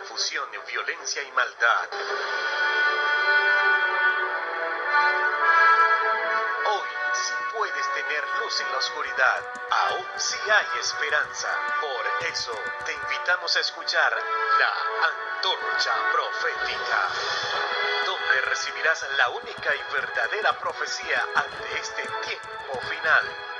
confusión, violencia y maldad. Hoy, si puedes tener luz en la oscuridad, aún si hay esperanza. Por eso, te invitamos a escuchar la antorcha profética, donde recibirás la única y verdadera profecía ante este tiempo final.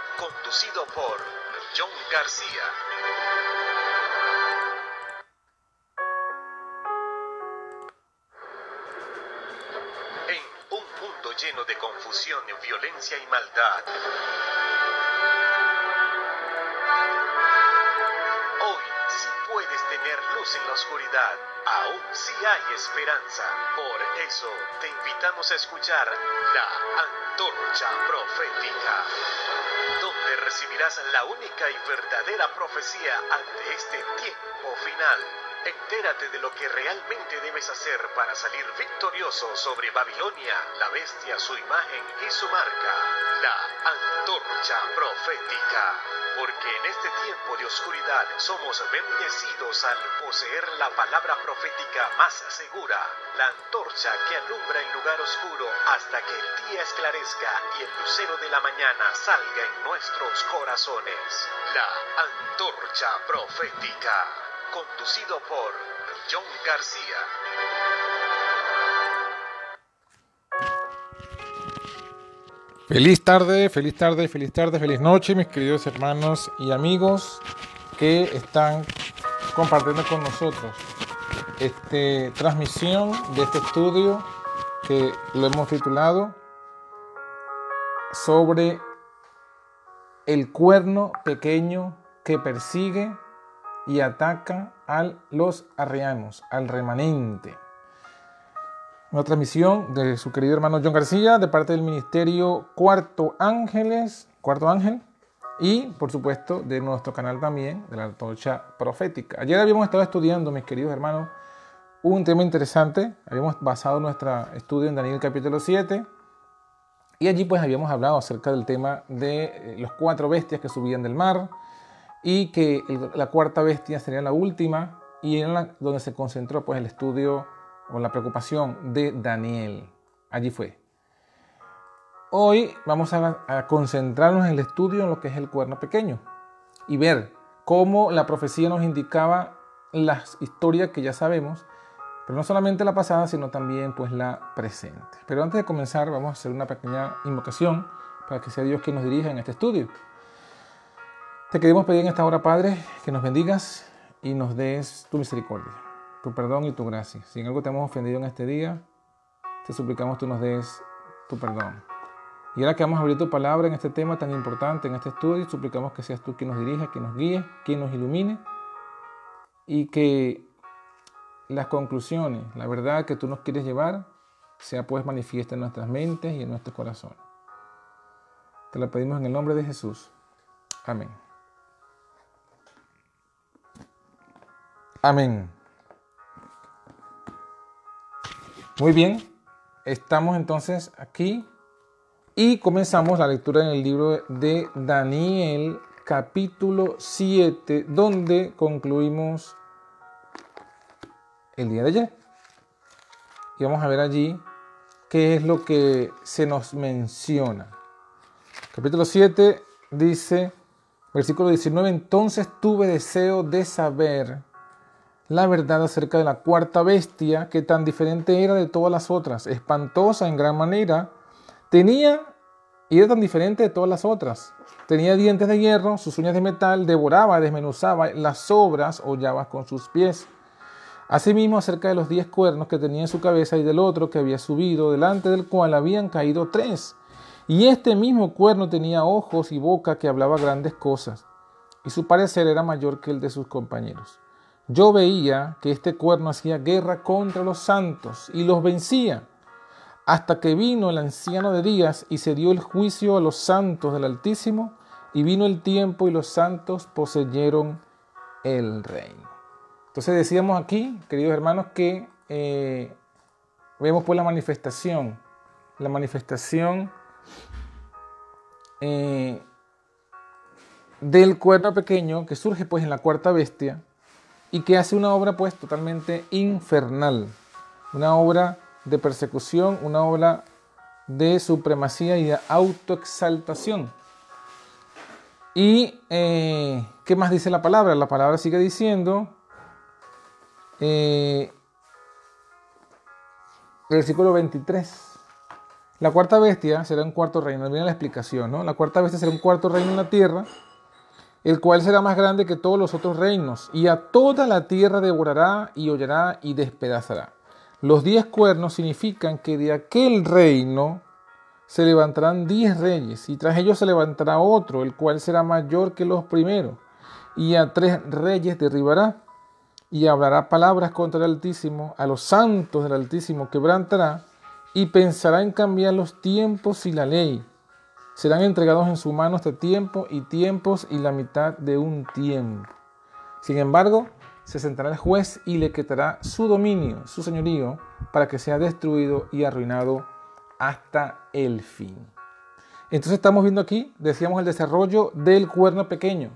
conducido por John García. En un mundo lleno de confusión, violencia y maldad, en la oscuridad, aún si hay esperanza. Por eso te invitamos a escuchar la antorcha profética donde recibirás la única y verdadera profecía ante este tiempo final. Entérate de lo que realmente debes hacer para salir victorioso sobre Babilonia, la bestia, su imagen y su marca, la antorcha profética. Porque en este tiempo de oscuridad somos bendecidos al poseer la palabra profética más segura, la antorcha que alumbra el lugar oscuro hasta que el día esclarezca y el lucero de la mañana salga en nuestros corazones. La antorcha profética, conducido por John García. Feliz tarde, feliz tarde, feliz tarde, feliz noche, mis queridos hermanos y amigos que están compartiendo con nosotros esta transmisión de este estudio que lo hemos titulado sobre el cuerno pequeño que persigue y ataca a los arrianos, al remanente. Una transmisión de su querido hermano John García de parte del Ministerio Cuarto Ángeles, Cuarto Ángel, y por supuesto de nuestro canal también, de la Antorcha Profética. Ayer habíamos estado estudiando, mis queridos hermanos, un tema interesante. Habíamos basado nuestro estudio en Daniel capítulo 7. Y allí pues habíamos hablado acerca del tema de eh, los cuatro bestias que subían del mar y que la cuarta bestia sería la última y en la, donde se concentró pues el estudio con la preocupación de Daniel. Allí fue. Hoy vamos a, concentrarnos en el estudio en lo que es el cuerno pequeño y ver cómo la profecía nos indicaba las historias que ya sabemos, pero no solamente la pasada, sino también pues la presente. Pero antes de comenzar vamos a hacer una pequeña invocación para que sea Dios quien nos dirija en este estudio. Te queremos pedir en esta hora, Padre, que nos bendigas y nos des tu misericordia tu perdón y tu gracia. Si en algo te hemos ofendido en este día, te suplicamos tú nos des tu perdón. Y ahora que vamos a abrir tu palabra en este tema tan importante, en este estudio, suplicamos que seas tú quien nos dirija, quien nos guíe, quien nos ilumine y que las conclusiones, la verdad que tú nos quieres llevar, sea pues manifiesta en nuestras mentes y en nuestros corazones. Te lo pedimos en el nombre de Jesús. Amén. Amén. Muy bien, estamos entonces aquí y comenzamos la lectura en el libro de Daniel capítulo 7, donde concluimos el día de ayer. Y vamos a ver allí qué es lo que se nos menciona. Capítulo 7 dice, versículo 19, entonces tuve deseo de saber la verdad acerca de la cuarta bestia, que tan diferente era de todas las otras, espantosa en gran manera, tenía y era tan diferente de todas las otras. Tenía dientes de hierro, sus uñas de metal, devoraba, desmenuzaba las sobras, hollaba con sus pies. Asimismo, acerca de los diez cuernos que tenía en su cabeza y del otro que había subido, delante del cual habían caído tres. Y este mismo cuerno tenía ojos y boca que hablaba grandes cosas, y su parecer era mayor que el de sus compañeros. Yo veía que este cuerno hacía guerra contra los santos y los vencía, hasta que vino el anciano de días y se dio el juicio a los santos del Altísimo, y vino el tiempo y los santos poseyeron el reino. Entonces decíamos aquí, queridos hermanos, que eh, vemos pues la manifestación, la manifestación eh, del cuerno pequeño que surge pues en la cuarta bestia y que hace una obra pues totalmente infernal, una obra de persecución, una obra de supremacía y de autoexaltación. ¿Y eh, qué más dice la palabra? La palabra sigue diciendo, eh, versículo 23, la cuarta bestia será un cuarto reino, viene la explicación, ¿no? La cuarta bestia será un cuarto reino en la tierra el cual será más grande que todos los otros reinos, y a toda la tierra devorará y hollará y despedazará. Los diez cuernos significan que de aquel reino se levantarán diez reyes, y tras ellos se levantará otro, el cual será mayor que los primeros, y a tres reyes derribará, y hablará palabras contra el Altísimo, a los santos del Altísimo quebrantará, y pensará en cambiar los tiempos y la ley serán entregados en su mano este tiempo y tiempos y la mitad de un tiempo. Sin embargo, se sentará el juez y le quitará su dominio, su señorío, para que sea destruido y arruinado hasta el fin. Entonces estamos viendo aquí, decíamos, el desarrollo del cuerno pequeño.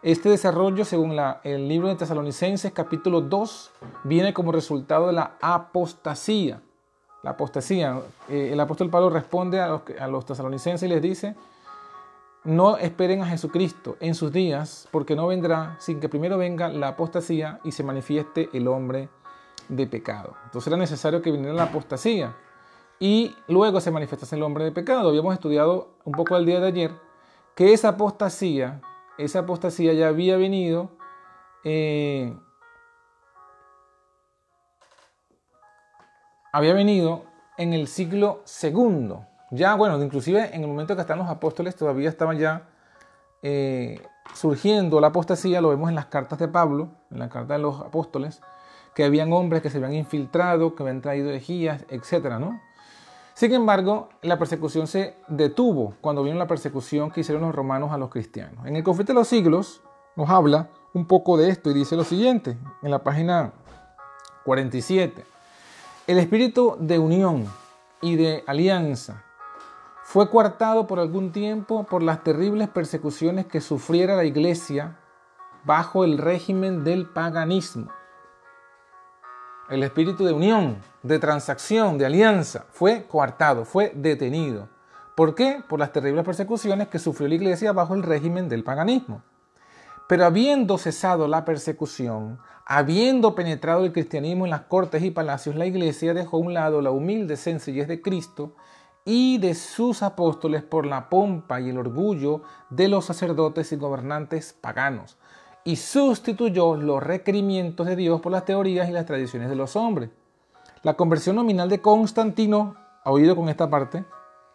Este desarrollo, según el libro de Tesalonicenses capítulo 2, viene como resultado de la apostasía la apostasía. Eh, el apóstol Pablo responde a los, a tesalonicenses y les dice, no esperen a Jesucristo en sus días, porque no vendrá sin que primero venga la apostasía y se manifieste el hombre de pecado. Entonces era necesario que viniera la apostasía y luego se manifestase el hombre de pecado. Habíamos estudiado un poco el día de ayer que esa apostasía, esa apostasía ya había venido eh, había venido en el siglo segundo. Ya, bueno, inclusive en el momento que están los apóstoles todavía estaba ya eh, surgiendo la apostasía, lo vemos en las cartas de Pablo, en la carta de los apóstoles, que habían hombres que se habían infiltrado, que habían traído herejías, etc. ¿no? Sin embargo, la persecución se detuvo cuando vino la persecución que hicieron los romanos a los cristianos. En el conflicto de los siglos nos habla un poco de esto y dice lo siguiente, en la página 47. El espíritu de unión y de alianza fue coartado por algún tiempo por las terribles persecuciones que sufriera la iglesia bajo el régimen del paganismo. El espíritu de unión, de transacción, de alianza fue coartado, fue detenido. ¿Por qué? Por las terribles persecuciones que sufrió la iglesia bajo el régimen del paganismo. Pero habiendo cesado la persecución, habiendo penetrado el cristianismo en las cortes y palacios, la iglesia dejó a un lado la humilde sencillez de Cristo y de sus apóstoles por la pompa y el orgullo de los sacerdotes y gobernantes paganos, y sustituyó los requerimientos de Dios por las teorías y las tradiciones de los hombres. La conversión nominal de Constantino, ha oído con esta parte,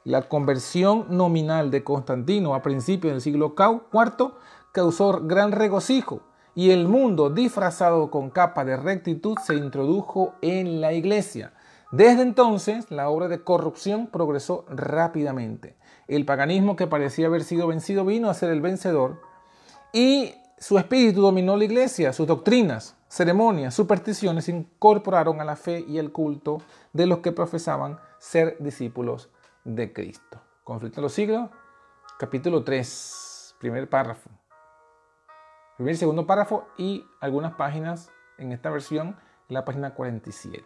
la conversión nominal de Constantino a principios del siglo IV causó gran regocijo y el mundo disfrazado con capa de rectitud se introdujo en la iglesia. Desde entonces, la obra de corrupción progresó rápidamente. El paganismo que parecía haber sido vencido vino a ser el vencedor y su espíritu dominó la iglesia, sus doctrinas, ceremonias, supersticiones se incorporaron a la fe y el culto de los que profesaban ser discípulos de Cristo. Conflicto de los siglos, capítulo 3, primer párrafo primer y segundo párrafo y algunas páginas en esta versión, la página 47.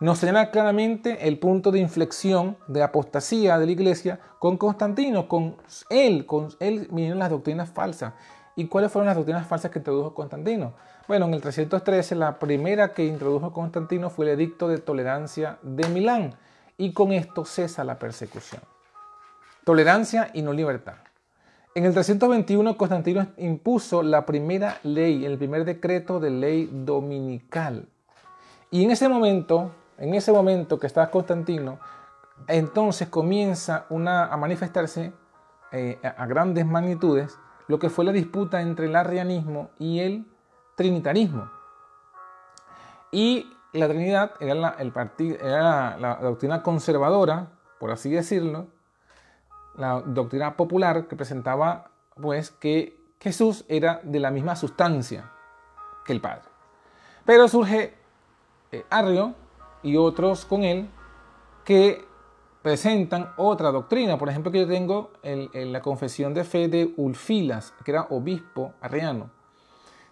Nos señala claramente el punto de inflexión de apostasía de la iglesia con Constantino, con él, con él vinieron las doctrinas falsas. ¿Y cuáles fueron las doctrinas falsas que introdujo Constantino? Bueno, en el 313 la primera que introdujo Constantino fue el edicto de tolerancia de Milán y con esto cesa la persecución. Tolerancia y no libertad. En el 321 Constantino impuso la primera ley, el primer decreto de ley dominical. Y en ese momento, en ese momento que estaba Constantino, entonces comienza a manifestarse eh, a grandes magnitudes lo que fue la disputa entre el arrianismo y el trinitarismo. Y la Trinidad era el era la doctrina conservadora, por así decirlo, la doctrina popular que presentaba pues que Jesús era de la misma sustancia que el Padre. Pero surge eh, Arrio y otros con él que presentan otra doctrina. Por ejemplo, que yo tengo en, la confesión de fe de Ulfilas, que era obispo arriano.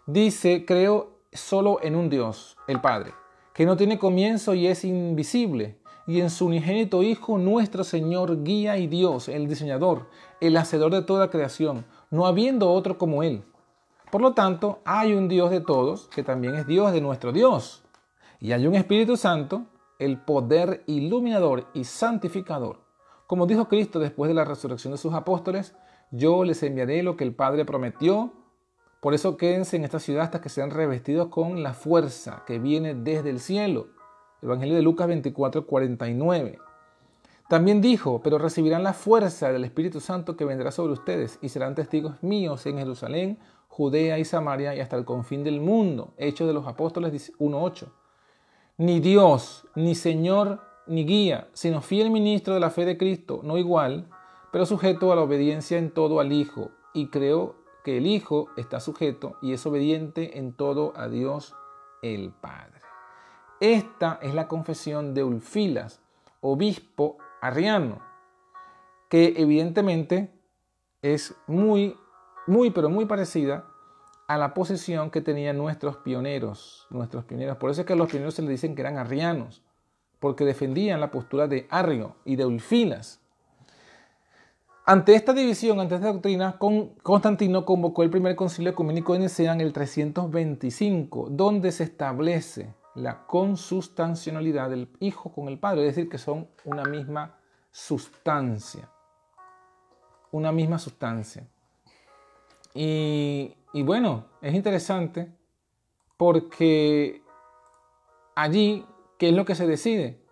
Dice, creo solo en un Dios, el Padre, que no tiene comienzo y es invisible, y en su unigénito Hijo, nuestro Señor, guía y Dios, el diseñador, el hacedor de toda creación, no habiendo otro como Él. Por lo tanto, hay un Dios de todos, que también es Dios de nuestro Dios, y hay un Espíritu Santo, el poder iluminador y santificador. Como dijo Cristo después de la resurrección de sus apóstoles, yo les enviaré lo que el Padre prometió. Por eso quédense en esta ciudad hasta que sean revestidos con la fuerza que viene desde el cielo. Evangelio de Lucas 24, 49. También dijo, pero recibirán la fuerza del Espíritu Santo que vendrá sobre ustedes y serán testigos míos en Jerusalén, Judea y Samaria y hasta el confín del mundo. Hechos de los Apóstoles 1.8 ni Dios, ni Señor, ni guía, sino fiel ministro de la fe de Cristo, no igual, pero sujeto a la obediencia en todo al Hijo, y creo que el Hijo está sujeto y es obediente en todo a Dios el Padre. Esta es la confesión de Ulfilas, obispo arriano, que evidentemente es muy, muy, pero muy parecida a la posición que tenían nuestros pioneros, nuestros pioneros. Por eso es que a los pioneros se les dicen que eran arrianos, porque defendían la postura de Arrio y de Ulfilas. Ante esta división, ante esta doctrina, Constantino convocó el primer concilio ecuménico de Nicea en el 325, donde se establece la consustancialidad del Hijo con el Padre, es decir, que son una misma sustancia. Una misma sustancia. Y y bueno, es interesante porque allí, ¿qué es lo que se decide?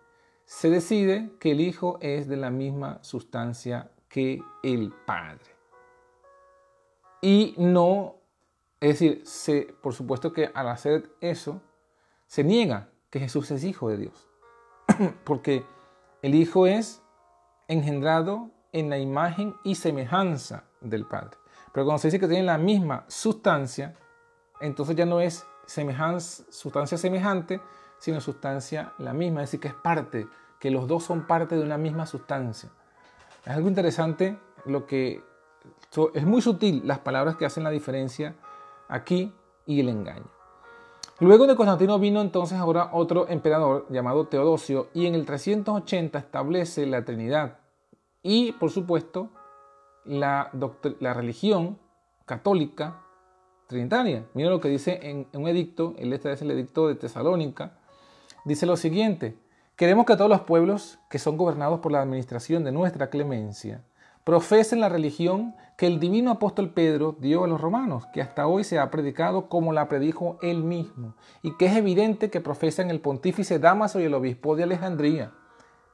Se decide que el Hijo es de la misma sustancia que el Padre. Y no, es decir, se, por supuesto que al hacer eso, se niega que Jesús es Hijo de Dios. porque el Hijo es engendrado en la imagen y semejanza del Padre. Pero cuando se dice que tienen la misma sustancia, entonces ya no es sustancia semejante, sino sustancia la misma, es decir, que es parte, que los dos son parte de una misma sustancia. Es algo interesante lo que es muy sutil las palabras que hacen la diferencia aquí y el engaño. Luego de Constantino vino entonces ahora otro emperador llamado Teodosio y en el 380 establece la Trinidad y por supuesto la, religión católica trinitaria. Mira lo que dice en, un edicto, el este es el edicto de Tesalónica, dice lo siguiente, queremos que todos los pueblos que son gobernados por la administración de nuestra clemencia profesen la religión que el divino apóstol Pedro dio a los romanos, que hasta hoy se ha predicado como la predijo él mismo, y que es evidente que profesan el pontífice Damaso y el obispo de Alejandría,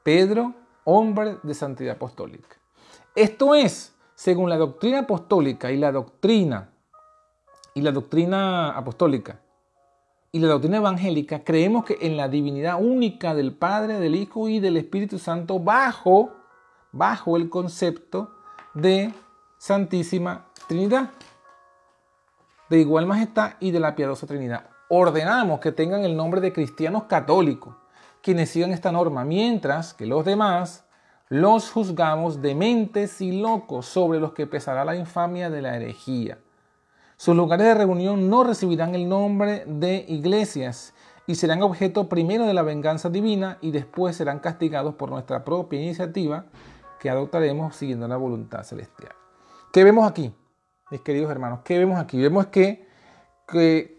Pedro, hombre de santidad apostólica. Esto es según la doctrina apostólica y la doctrina y la doctrina apostólica y la doctrina evangélica, creemos que en la divinidad única del Padre, del Hijo y del Espíritu Santo bajo bajo el concepto de Santísima Trinidad, de igual majestad y de la piadosa Trinidad. Ordenamos que tengan el nombre de cristianos católicos, quienes sigan esta norma, mientras que los demás los juzgamos dementes y locos sobre los que pesará la infamia de la herejía. Sus lugares de reunión no recibirán el nombre de iglesias y serán objeto primero de la venganza divina y después serán castigados por nuestra propia iniciativa que adoptaremos siguiendo la voluntad celestial. ¿Qué vemos aquí, mis queridos hermanos? ¿Qué vemos aquí? Vemos que,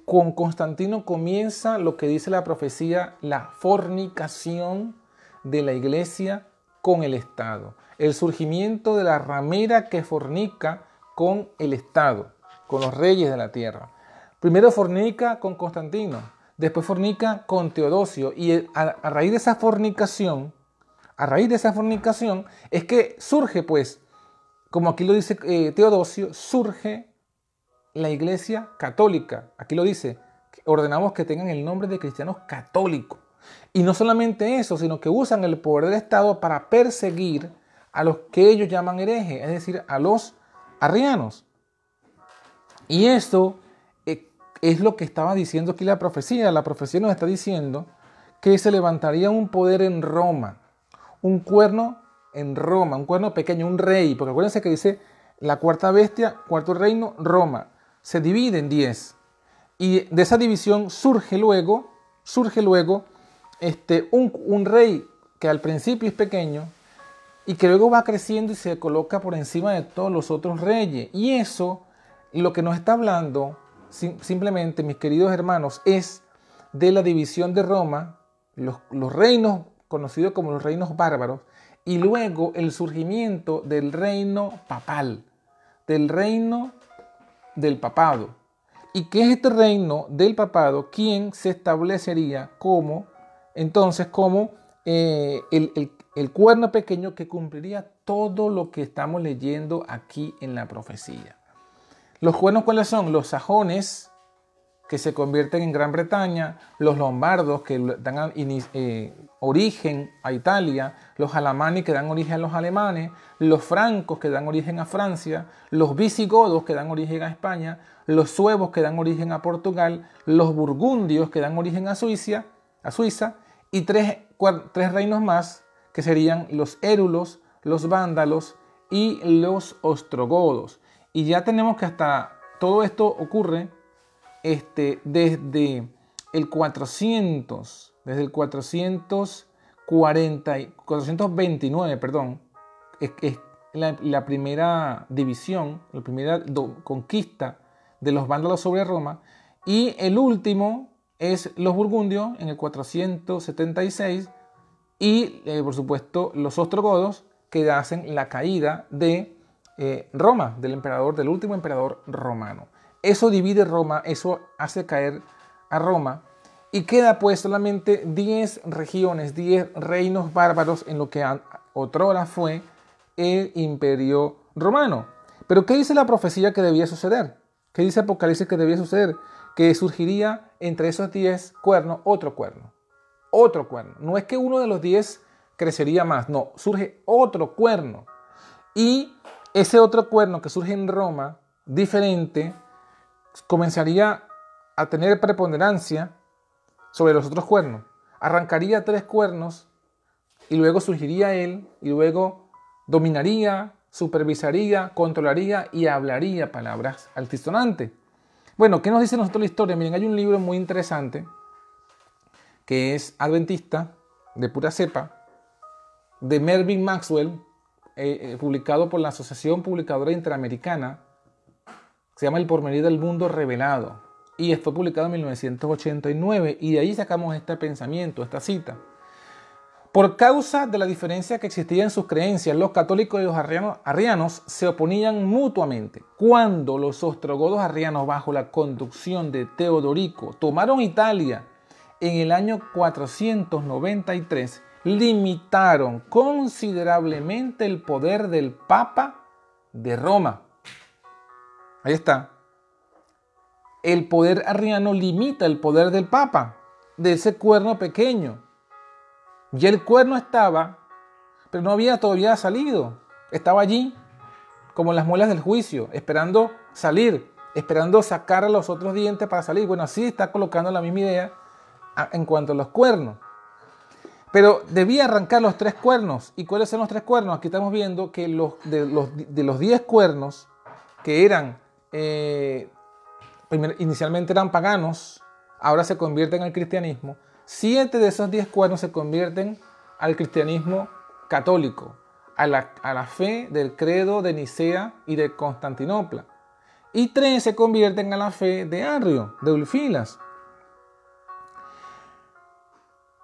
con Constantino comienza lo que dice la profecía, la fornicación de la iglesia con el Estado. El surgimiento de la ramera que fornica con el Estado, con los reyes de la tierra. Primero fornica con Constantino, después fornica con Teodosio y a, raíz de esa fornicación, a raíz de esa fornicación es que surge pues, como aquí lo dice eh, Teodosio, surge la iglesia católica. Aquí lo dice, ordenamos que tengan el nombre de cristianos católicos. Y no solamente eso, sino que usan el poder del Estado para perseguir a los que ellos llaman herejes, es decir, a los arrianos. Y esto eh, es lo que estaba diciendo aquí la profecía. La profecía nos está diciendo que se levantaría un poder en Roma, un cuerno en Roma, un cuerno pequeño, un rey, porque acuérdense que dice la cuarta bestia, cuarto reino, Roma, se divide en diez. Y de esa división surge luego, surge luego este, un, rey que al principio es pequeño y que luego va creciendo y se coloca por encima de todos los otros reyes. Y eso, lo que nos está hablando, simplemente, mis queridos hermanos, es de la división de Roma, los reinos conocidos como los reinos bárbaros, y luego el surgimiento del reino papal, del reino del papado. ¿Y qué es este reino del papado? ¿Quién se establecería como, entonces, como eh, el, el cuerno pequeño que cumpliría todo lo que estamos leyendo aquí en la profecía. ¿Los cuernos cuáles son? Los sajones, que se convierten en Gran Bretaña, los lombardos que dan eh, origen a Italia, los alamanes que dan origen a los alemanes, los francos que dan origen a Francia, los visigodos que dan origen a España, los suevos que dan origen a Portugal, los burgundios que dan origen a Suiza, a Suiza y tres, tres reinos más que serían los érulos, los vándalos y los ostrogodos. Y ya tenemos que hasta todo esto ocurre este, desde el 400, desde el 440, 429, perdón, es, la, primera división, la primera conquista de los vándalos sobre Roma, y el último es los burgundios en el 476 y eh, por supuesto los ostrogodos que hacen la caída de eh, Roma, del emperador, del último emperador romano. Eso divide Roma, eso hace caer a Roma y queda pues solamente 10 regiones, 10 reinos bárbaros en lo que otrora fue el imperio romano. Pero ¿qué dice la profecía que debía suceder? ¿Qué dice Apocalipsis que debía suceder? Que surgiría entre esos 10 cuernos otro cuerno. Otro cuerno. No es que uno de los 10 crecería más, no, surge otro cuerno. Y ese otro cuerno que surge en Roma, diferente, comenzaría a tener preponderancia sobre los otros cuernos. Arrancaría tres cuernos y luego surgiría él y luego dominaría, supervisaría, controlaría y hablaría palabras altisonantes. Bueno, ¿qué nos dice nosotros la historia? Miren, hay un libro muy interesante que es Adventista, de pura cepa, de Mervyn Maxwell, eh, eh, publicado por la Asociación Publicadora Interamericana se llama El pormenir del mundo revelado y fue publicado en 1989 y de ahí sacamos este pensamiento, esta cita. Por causa de la diferencia que existía en sus creencias, los católicos y los arrianos, se oponían mutuamente. Cuando los ostrogodos arrianos, bajo la conducción de Teodorico, tomaron Italia en el año 493, limitaron considerablemente el poder del Papa de Roma. Ahí está. El poder arriano limita el poder del Papa, de ese cuerno pequeño. Y el cuerno estaba, pero no había todavía salido. Estaba allí, como las muelas del juicio, esperando salir, esperando sacar a los otros dientes para salir. Bueno, así está colocando la misma idea en cuanto a los cuernos. Pero debía arrancar los tres cuernos. ¿Y cuáles son los tres cuernos? Aquí estamos viendo que los, de los diez cuernos que eran eh, inicialmente eran paganos, ahora se convierten al cristianismo. Siete de esos diez cuernos se convierten al cristianismo católico, a la, a la fe del credo de Nicea y de Constantinopla. Y tres se convierten a la fe de Arrio, de Ulfilas.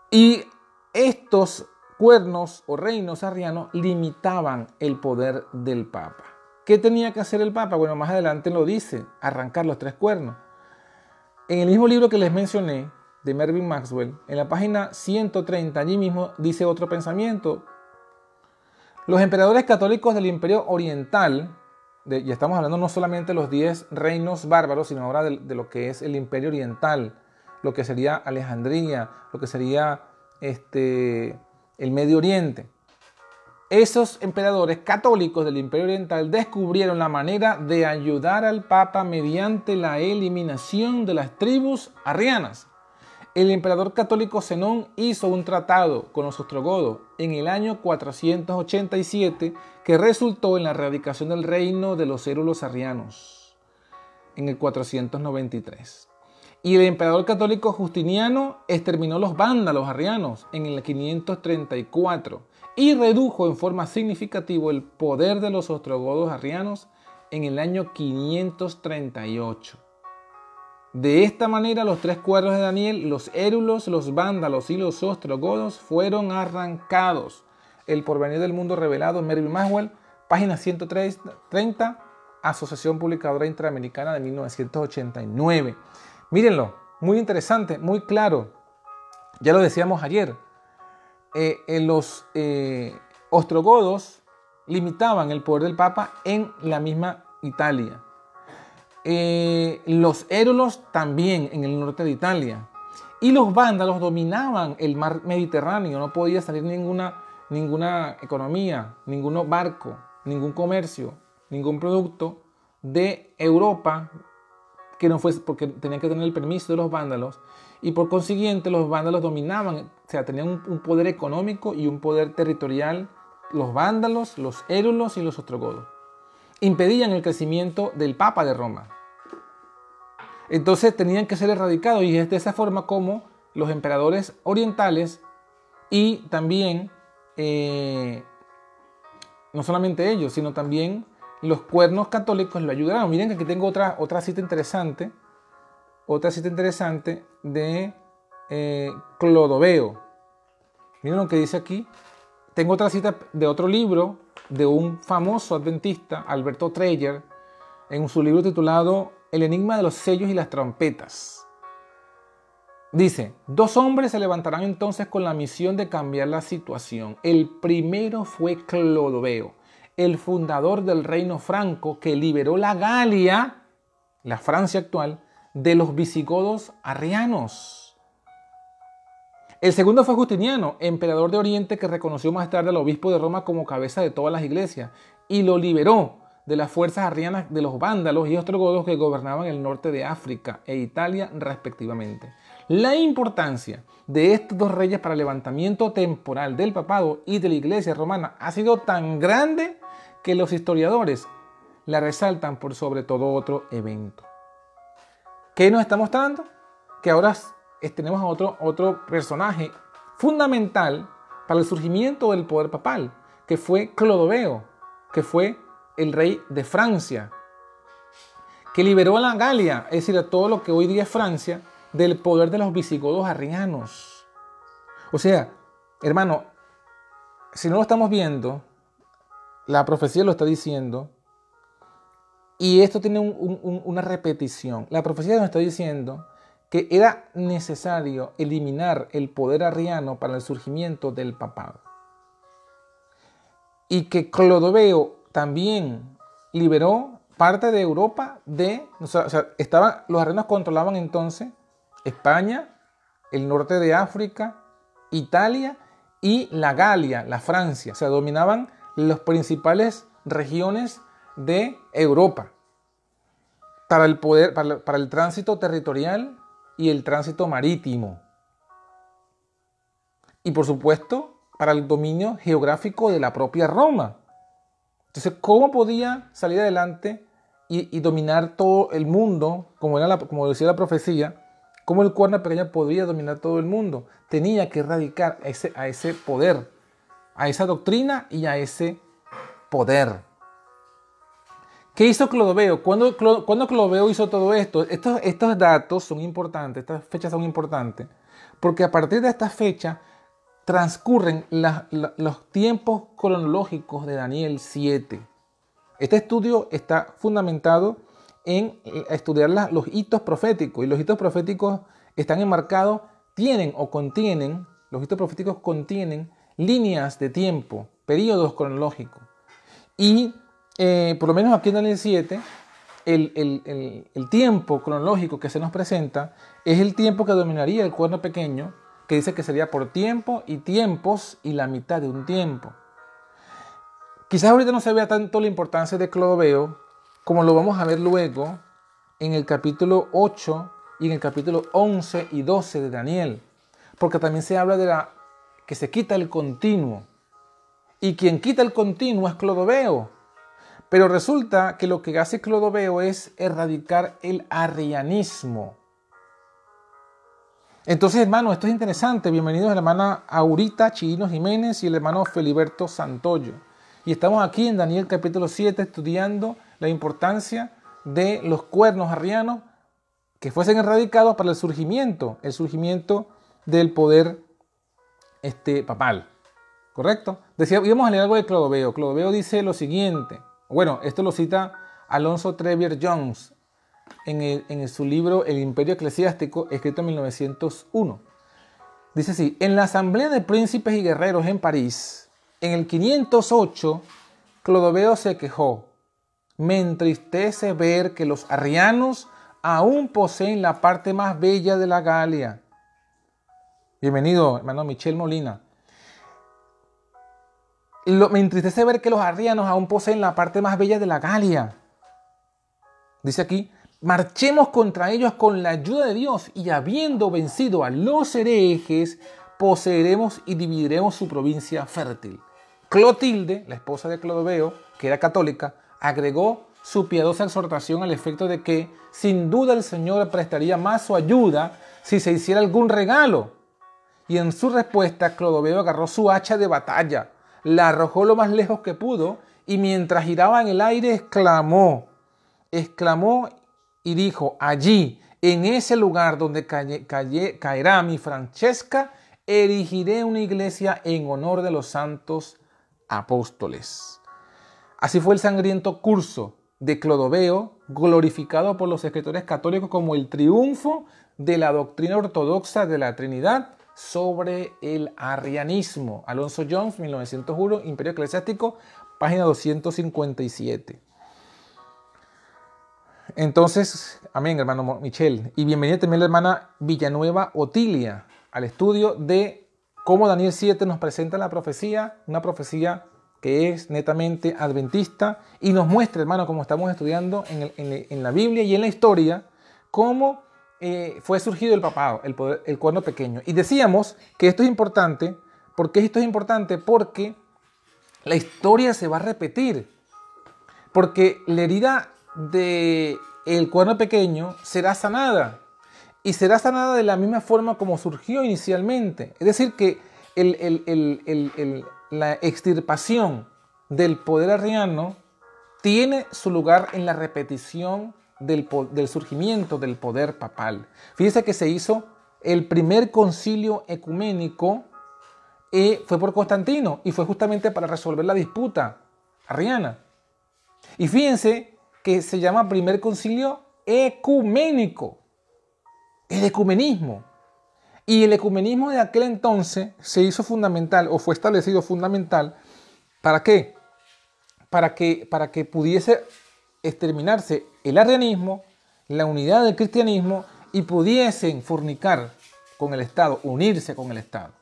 Y estos cuernos o reinos arrianos limitaban el poder del Papa. ¿Qué tenía que hacer el Papa? Bueno, más adelante lo dice, arrancar los tres cuernos. En el mismo libro que les mencioné, de Mervyn Maxwell, en la página 130, allí mismo dice otro pensamiento. Los emperadores católicos del Imperio Oriental, y estamos hablando no solamente de los 10 reinos bárbaros, sino ahora de, lo que es el Imperio Oriental, lo que sería Alejandría, lo que sería este, el Medio Oriente. Esos emperadores católicos del Imperio Oriental descubrieron la manera de ayudar al Papa mediante la eliminación de las tribus arrianas. El emperador católico Zenón hizo un tratado con los ostrogodos en el año 487 que resultó en la erradicación del reino de los érulos arrianos en el 493. Y el emperador católico Justiniano exterminó los vándalos arrianos en el 534 y redujo en forma significativa el poder de los ostrogodos arrianos en el año 538. De esta manera los tres cuernos de Daniel, los érulos, los vándalos y los ostrogodos fueron arrancados. El porvenir del mundo revelado, Mervyn Maxwell, página 130, Asociación Publicadora Interamericana de 1989. Mírenlo, muy interesante, muy claro. Ya lo decíamos ayer. Eh, en los eh, ostrogodos limitaban el poder del Papa en la misma Italia. Eh, los érulos también en el norte de Italia. Y los vándalos dominaban el mar Mediterráneo, no podía salir ninguna, ninguna economía, ningún barco, ningún comercio, ningún producto de Europa que no fuese porque tenían que tener el permiso de los vándalos y por consiguiente los vándalos dominaban, o sea, tenían un, poder económico y un poder territorial, los vándalos, los érulos y los ostrogodos. Impedían el crecimiento del Papa de Roma. Entonces tenían que ser erradicados y es de esa forma como los emperadores orientales y también, eh, no solamente ellos, sino también los cuernos católicos lo ayudaron. Miren que aquí tengo otra, otra cita interesante, otra cita interesante de eh, Clodoveo. Miren lo que dice aquí. Tengo otra cita de otro libro de un famoso adventista, Alberto Treyer, en su libro titulado el enigma de los sellos y las trompetas. Dice, dos hombres se levantarán entonces con la misión de cambiar la situación. El primero fue Clodoveo, el fundador del reino franco que liberó la Galia, la Francia actual, de los visigodos arrianos. El segundo fue Justiniano, emperador de Oriente que reconoció más tarde al obispo de Roma como cabeza de todas las iglesias y lo liberó de las fuerzas arrianas de los vándalos y ostrogodos que gobernaban el norte de África e Italia respectivamente. La importancia de estos dos reyes para el levantamiento temporal del papado y de la iglesia romana ha sido tan grande que los historiadores la resaltan por sobre todo otro evento. ¿Qué nos está mostrando? Que ahora tenemos a otro, otro personaje fundamental para el surgimiento del poder papal, que fue Clodoveo, que fue el rey de Francia, que liberó a la Galia, es decir, a todo lo que hoy día es Francia, del poder de los visigodos arrianos. O sea, hermano, si no lo estamos viendo, la profecía lo está diciendo, y esto tiene una repetición. La profecía nos está diciendo que era necesario eliminar el poder arriano para el surgimiento del papado. Y que Clodoveo también liberó parte de Europa de, o sea, estaban, los arrenos controlaban entonces España, el norte de África, Italia y la Galia, la Francia, o sea, dominaban las principales regiones de Europa para el poder, para, el tránsito territorial y el tránsito marítimo. Y por supuesto, para el dominio geográfico de la propia Roma. Entonces, ¿cómo podía salir adelante y, dominar todo el mundo, como, era como decía la profecía? ¿Cómo el cuerno pequeño podría dominar todo el mundo? Tenía que erradicar ese, a ese poder, a esa doctrina y a ese poder. ¿Qué hizo Clodoveo? ¿Cuándo, Clodoveo hizo todo esto? Estos, datos son importantes, estas fechas son importantes, porque a partir de esta fecha transcurren los tiempos cronológicos de Daniel 7. Este estudio está fundamentado en estudiar los hitos proféticos y los hitos proféticos están enmarcados, tienen o contienen, los hitos proféticos contienen líneas de tiempo, periodos cronológicos. Y eh, por lo menos aquí en Daniel 7, el, tiempo cronológico que se nos presenta es el tiempo que dominaría el cuerno pequeño, que dice que sería por tiempo y tiempos y la mitad de un tiempo. Quizás ahorita no se vea tanto la importancia de Clodoveo como lo vamos a ver luego en el capítulo 8 y en el capítulo 11 y 12 de Daniel, porque también se habla de la que se quita el continuo. Y quien quita el continuo es Clodoveo. Pero resulta que lo que hace Clodoveo es erradicar el arrianismo. Entonces, hermano, esto es interesante. Bienvenidos a la hermana Aurita Chirinos Jiménez y el hermano Feliberto Santoyo. Y estamos aquí en Daniel capítulo 7 estudiando la importancia de los cuernos arrianos que fuesen erradicados para el surgimiento, el surgimiento del poder este, papal. ¿Correcto? Decía, íbamos a leer algo de Clodoveo. Clodoveo dice lo siguiente. Bueno, esto lo cita Alonso Trevier Jones en, su libro El Imperio Eclesiástico, escrito en 1901. Dice así, en la Asamblea de Príncipes y Guerreros en París, en el 508, Clodoveo se quejó. Me entristece ver que los arrianos aún poseen la parte más bella de la Galia. Bienvenido, hermano Michel Molina. Me entristece ver que los arrianos aún poseen la parte más bella de la Galia. Dice aquí, marchemos contra ellos con la ayuda de Dios y habiendo vencido a los herejes, poseeremos y dividiremos su provincia fértil. Clotilde, la esposa de Clodoveo, que era católica, agregó su piadosa exhortación al efecto de que sin duda el Señor prestaría más su ayuda si se hiciera algún regalo. Y en su respuesta, Clodoveo agarró su hacha de batalla, la arrojó lo más lejos que pudo y mientras giraba en el aire exclamó, exclamó y dijo, allí, en ese lugar donde caerá mi Francesca, erigiré una iglesia en honor de los santos apóstoles. Así fue el sangriento curso de Clodoveo, glorificado por los escritores católicos como el triunfo de la doctrina ortodoxa de la Trinidad sobre el arrianismo. Alonso Jones, 1901, Imperio Eclesiástico, página 257. Entonces, amén, hermano Michel. Y bienvenida también la hermana Villanueva Otilia al estudio de cómo Daniel 7 nos presenta la profecía, una profecía que es netamente adventista y nos muestra, hermano, como estamos estudiando en, la Biblia y en la historia, cómo eh, fue surgido el papado, el, cuerno pequeño. Y decíamos que esto es importante, ¿por qué esto es importante? Porque la historia se va a repetir, porque la herida de el cuerno pequeño será sanada y será sanada de la misma forma como surgió inicialmente. Es decir, que la extirpación del poder arriano tiene su lugar en la repetición del, surgimiento del poder papal. Fíjese que se hizo el primer concilio ecuménico y fue por Constantino y fue justamente para resolver la disputa arriana. Y fíjense que se llama primer concilio ecuménico, el ecumenismo. Y el ecumenismo de aquel entonces se hizo fundamental o fue establecido fundamental para qué? Para que, para que pudiese exterminarse el arrianismo, la unidad del cristianismo y pudiesen fornicar con el Estado, unirse con el Estado.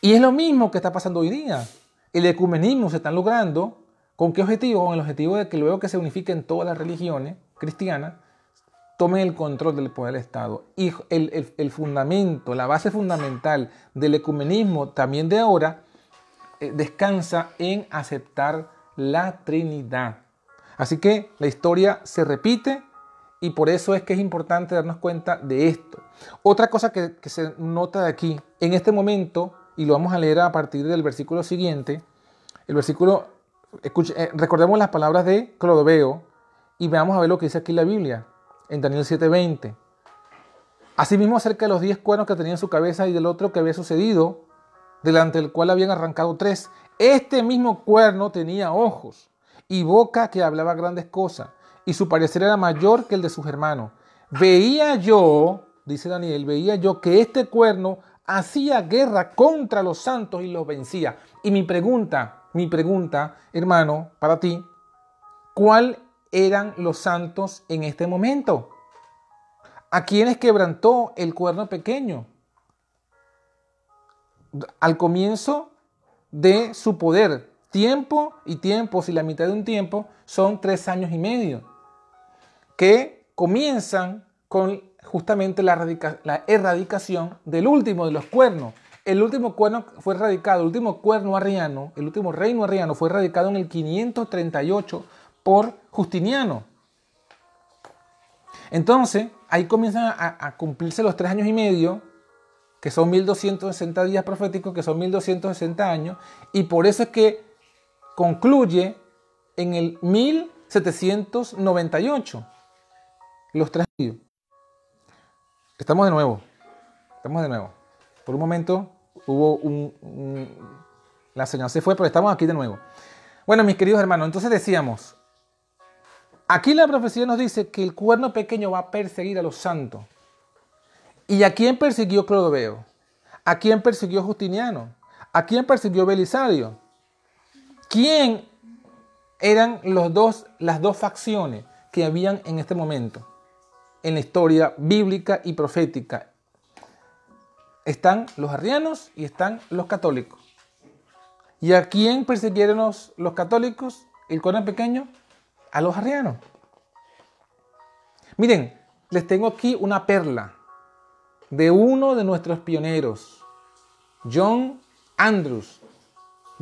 Y es lo mismo que está pasando hoy día. El ecumenismo se está logrando ¿Con qué objetivo? Con el objetivo de que luego que se unifiquen todas las religiones cristianas, tomen el control del poder del Estado. Y el, fundamento, la base fundamental del ecumenismo también de ahora, eh, descansa en aceptar la Trinidad. Así que la historia se repite y por eso es que es importante darnos cuenta de esto. Otra cosa que, se nota de aquí, en este momento, y lo vamos a leer a partir del versículo siguiente, el versículo eh, recordemos las palabras de Clodoveo y veamos a ver lo que dice aquí la Biblia en Daniel 7:20. Asimismo acerca de los diez cuernos que tenía en su cabeza y del otro que había sucedido, delante del cual habían arrancado tres. Este mismo cuerno tenía ojos y boca que hablaba grandes cosas, y su parecer era mayor que el de sus hermanos. Veía yo, dice Daniel, veía yo que este cuerno hacía guerra contra los santos y los vencía. Y mi pregunta, mi pregunta, hermano, para ti, ¿cuál eran los santos en este momento? ¿A quiénes quebrantó el cuerno pequeño? Al comienzo de su poder, tiempo y tiempo, si la mitad de un tiempo, son tres años y medio, que comienzan con justamente la, la erradicación del último de los cuernos. El último cuerno fue erradicado, el último cuerno arriano, el último reino arriano fue erradicado en el 538 por Justiniano. Entonces, ahí comienzan a, cumplirse los tres años y medio, que son 1260 días proféticos, que son 1260 años, y por eso es que concluye en el 1798, los tres. Estamos de nuevo, estamos de nuevo. Por un momento hubo un, la señal se fue, pero estamos aquí de nuevo. Bueno, mis queridos hermanos, entonces decíamos, Aquí la profecía nos dice que el cuerno pequeño va a perseguir a los santos. ¿Y a quién persiguió Clodoveo? ¿A quién persiguió Justiniano? ¿A quién persiguió Belisario? ¿Quién eran los dos, las dos facciones que habían en este momento en la historia bíblica y profética? Están los arrianos y están los católicos. ¿Y a quién persiguieron los, los católicos? El cuerno pequeño a los arrianos. Miren, les tengo aquí una perla de uno de nuestros pioneros, John Andrews.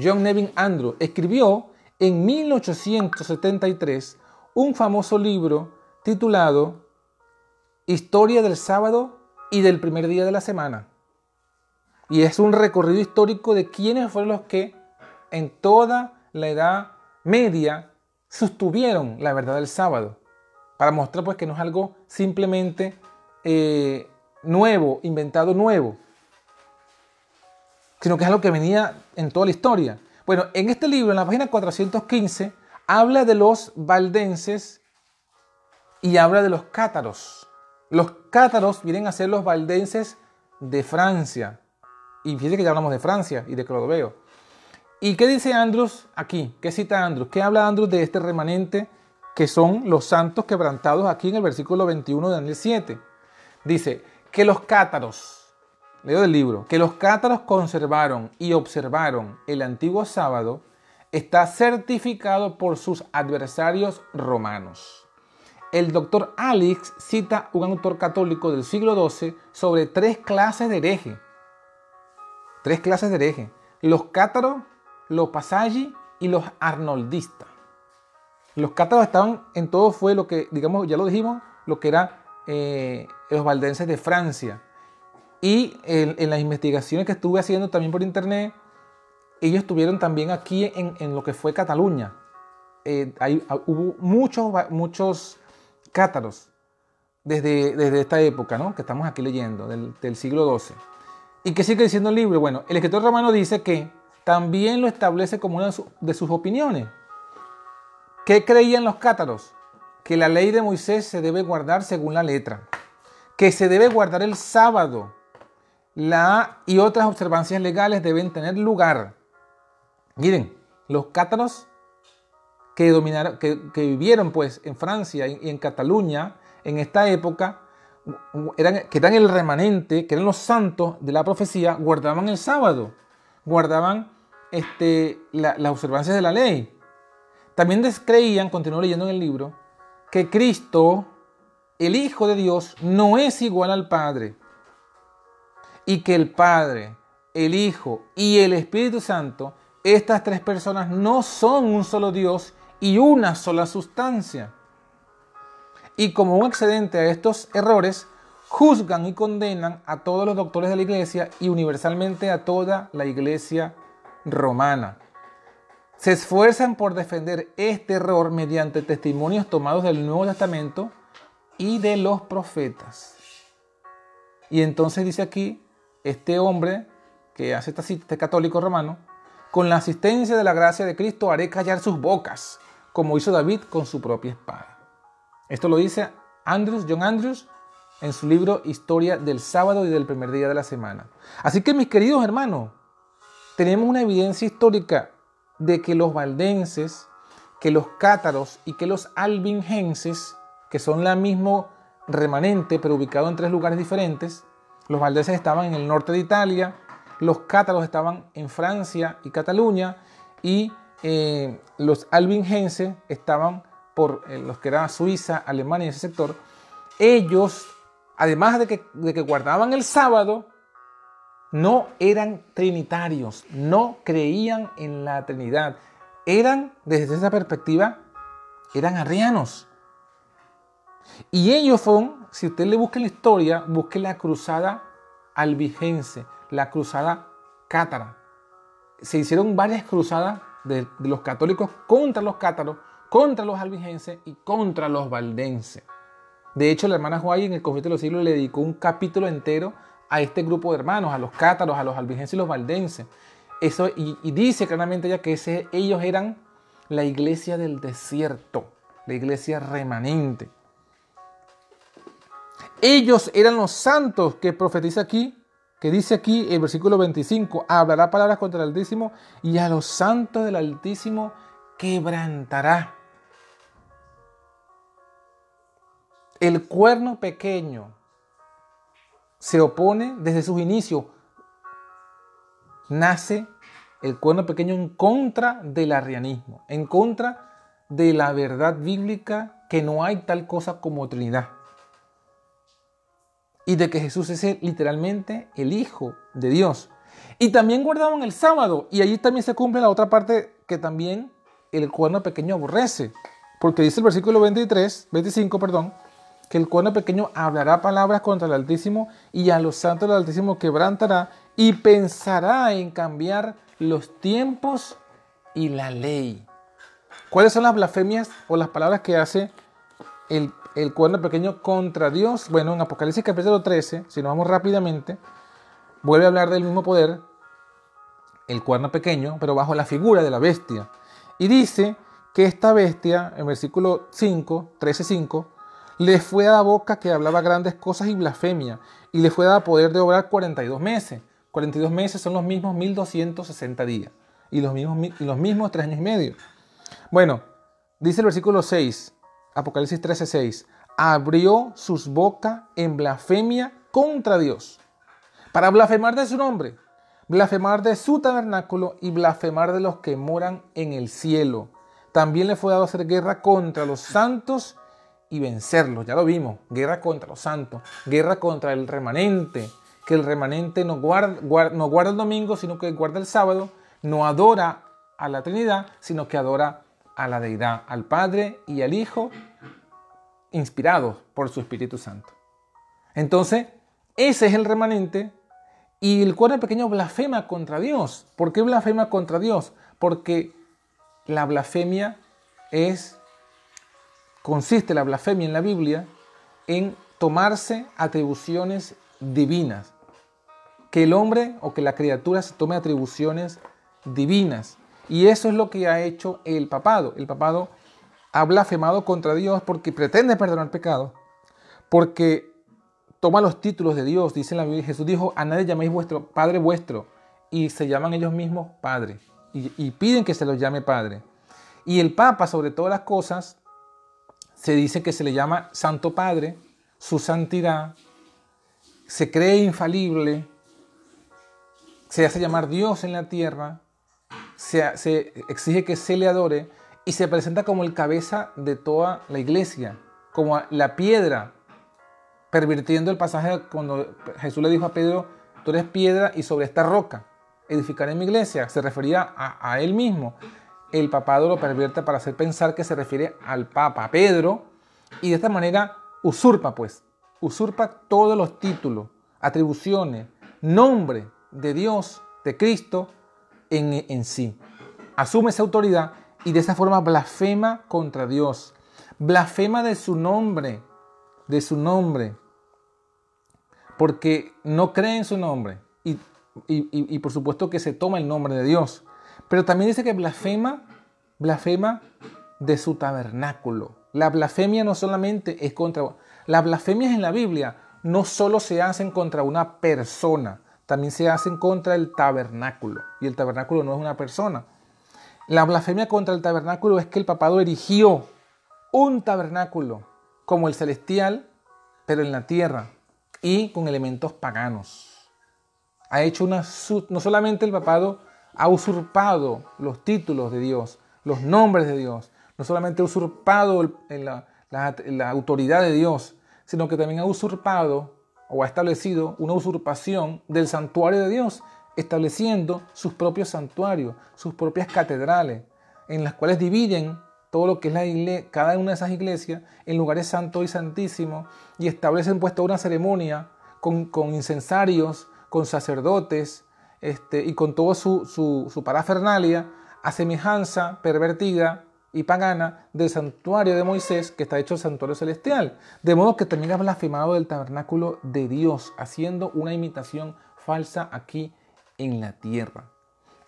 John Nevin Andrews escribió en 1873 un famoso libro titulado Historia del sábado y del primer día de la semana. Y es un recorrido histórico de quiénes fueron los que en toda la Edad Media sostuvieron la verdad del sábado, para mostrar pues que no es algo simplemente eh, nuevo, inventado nuevo, sino que es algo que venía en toda la historia. Bueno, en este libro, en la página 415, habla de los valdenses y habla de los cátaros. Los cátaros vienen a ser los valdenses de Francia. Y fíjense que ya hablamos de Francia y de Clodoveo. ¿Y qué dice Andrews aquí? ¿Qué cita Andrews? ¿Qué habla Andrews de este remanente que son los santos quebrantados aquí en el versículo 21 de Daniel 7? Dice que los cátaros, leo del libro, que los cátaros conservaron y observaron el antiguo sábado está certificado por sus adversarios romanos. El doctor Alex cita un autor católico del siglo XII sobre tres clases de hereje. Tres clases de hereje. Los cátaros, los Passaggi y los arnoldistas. Los cátaros estaban en todo, fue lo que, digamos, ya lo dijimos, lo que eran eh, los valdenses de Francia. Y en, las investigaciones que estuve haciendo también por internet, ellos estuvieron también aquí en, lo que fue Cataluña. Eh, ah, hubo muchos, muchos cátaros desde, desde esta época, ¿no? que estamos aquí leyendo, del, siglo XII. ¿Y qué sigue diciendo el libro? Bueno, el escritor romano dice que también lo establece como una de sus opiniones. ¿Qué creían los cátaros? Que la ley de Moisés se debe guardar según la letra, que se debe guardar el sábado, la y otras observancias legales deben tener lugar. Miren, los cátaros que, dominaron, que, vivieron pues en Francia y en Cataluña en esta época, eran, que eran el remanente, que eran los santos de la profecía, guardaban el sábado guardaban este, las observancias de la ley. También creían, continúo leyendo en el libro, que Cristo, el Hijo de Dios, no es igual al Padre. Y que el Padre, el Hijo y el Espíritu Santo, estas tres personas no son un solo Dios y una sola sustancia. Y como un excedente a estos errores, juzgan y condenan a todos los doctores de la iglesia y universalmente a toda la iglesia romana. Se esfuerzan por defender este error mediante testimonios tomados del Nuevo Testamento y de los profetas. Y entonces dice aquí, este hombre que hace esta cita, este católico romano, con la asistencia de la gracia de Cristo haré callar sus bocas, como hizo David con su propia espada. Esto lo dice Andrews, John Andrews, en su libro Historia del sábado y del primer día de la semana. Así que mis queridos hermanos, tenemos una evidencia histórica de que los valdenses, que los cátaros y que los albingenses, que son la mismo remanente, pero ubicado en tres lugares diferentes, los valdeses estaban en el norte de Italia, los cátaros estaban en Francia y Cataluña, y eh, los albingenses estaban por eh, los que era Suiza, Alemania y ese sector. Ellos, además de que, de que guardaban el sábado, no eran trinitarios, no creían en la Trinidad. Eran, desde esa perspectiva, eran arrianos. Y ellos fueron, si usted le busca la historia, busque la cruzada albigense, la cruzada cátara. Se hicieron varias cruzadas de, los católicos contra los cátaros, contra los albigenses y contra los valdenses. De hecho, la hermana Juárez en el conflicto de los siglos le dedicó un capítulo entero a este grupo de hermanos, a los cátaros, a los albigenses y los valdenses. Eso, y, dice claramente ya que ellos eran la iglesia del desierto, la iglesia remanente. Ellos eran los santos que profetiza aquí, que dice aquí el versículo 25, hablará palabras contra el Altísimo y a los santos del Altísimo quebrantará. El cuerno pequeño se opone desde sus inicios. Nace el cuerno pequeño en contra del arrianismo, en contra de la verdad bíblica que no hay tal cosa como Trinidad. Y de que Jesús es literalmente el Hijo de Dios. Y también guardaban el sábado. Y allí también se cumple la otra parte que también el cuerno pequeño aborrece. Porque dice el versículo 23, 25, perdón, que el cuerno pequeño hablará palabras contra el Altísimo y a los santos del Altísimo quebrantará y pensará en cambiar los tiempos y la ley. ¿Cuáles son las blasfemias o las palabras que hace el, el cuerno pequeño contra Dios? Bueno, en Apocalipsis capítulo 13, si nos vamos rápidamente, vuelve a hablar del mismo poder, el cuerno pequeño, pero bajo la figura de la bestia. Y dice que esta bestia, en versículo 5, 13, 5, le fue dada boca que hablaba grandes cosas y blasfemia, y le fue dada poder de obrar 42 meses. 42 meses son los mismos 1260 días, y los mismos, y los mismos 3 años y medio. Bueno, dice el versículo 6, Apocalipsis 13, 6, abrió sus bocas en blasfemia contra Dios, para blasfemar de su nombre, blasfemar de su tabernáculo y blasfemar de los que moran en el cielo. También le fue dado hacer guerra contra los santos y vencerlos. Ya lo vimos, guerra contra los santos, guerra contra el remanente, que el remanente no guarda, no guarda el domingo, sino que guarda el sábado, no adora a la Trinidad, sino que adora a la deidad, al Padre y al Hijo, inspirados por su Espíritu Santo. Entonces, ese es el remanente y el cuerno pequeño blasfema contra Dios. ¿Por qué blasfema contra Dios? Porque la blasfemia es consiste la blasfemia en la Biblia en tomarse atribuciones divinas. Que el hombre o que la criatura se tome atribuciones divinas. Y eso es lo que ha hecho el papado. El papado ha blasfemado contra Dios porque pretende perdonar pecado, porque toma los títulos de Dios, dice la Biblia. Jesús dijo, a nadie llaméis vuestro Padre vuestro, y se llaman ellos mismos Padre, y, y piden que se los llame Padre. Y el Papa, sobre todas las cosas, se dice que se le llama Santo Padre, su santidad, se cree infalible, se hace llamar Dios en la tierra, se, exige que se le adore y se presenta como el cabeza de toda la iglesia, como la piedra, pervirtiendo el pasaje cuando Jesús le dijo a Pedro, tú eres piedra y sobre esta roca edificaré mi iglesia, se refería a, a él mismo. El papado lo pervierte para hacer pensar que se refiere al Papa Pedro y de esta manera usurpa pues, usurpa todos los títulos, atribuciones, nombre de Dios, de Cristo en, sí. Asume esa autoridad y de esa forma blasfema contra Dios, blasfema de su nombre, de su nombre, porque no cree en su nombre y, y por supuesto que se toma el nombre de Dios. Pero también dice que blasfema, blasfema de su tabernáculo. La blasfemia no solamente es contra... Las blasfemias en la Biblia no solo se hacen contra una persona, también se hacen contra el tabernáculo. Y el tabernáculo no es una persona. La blasfemia contra el tabernáculo es que el papado erigió un tabernáculo como el celestial, pero en la tierra y con elementos paganos. Ha hecho una... No solamente el papado ha usurpado los títulos de Dios, los nombres de Dios, no solamente ha usurpado la, la autoridad de Dios, sino que también ha usurpado o ha establecido una usurpación del santuario de Dios, estableciendo sus propios santuarios, sus propias catedrales, en las cuales dividen todo lo que es la iglesia, cada una de esas iglesias en lugares santos y santísimos y establecen pues toda una ceremonia con, incensarios, con sacerdotes este, y con toda su, su, su parafernalia a semejanza pervertida y pagana del santuario de Moisés, que está hecho el santuario celestial. De modo que ha blasfemado del tabernáculo de Dios, haciendo una imitación falsa aquí en la tierra.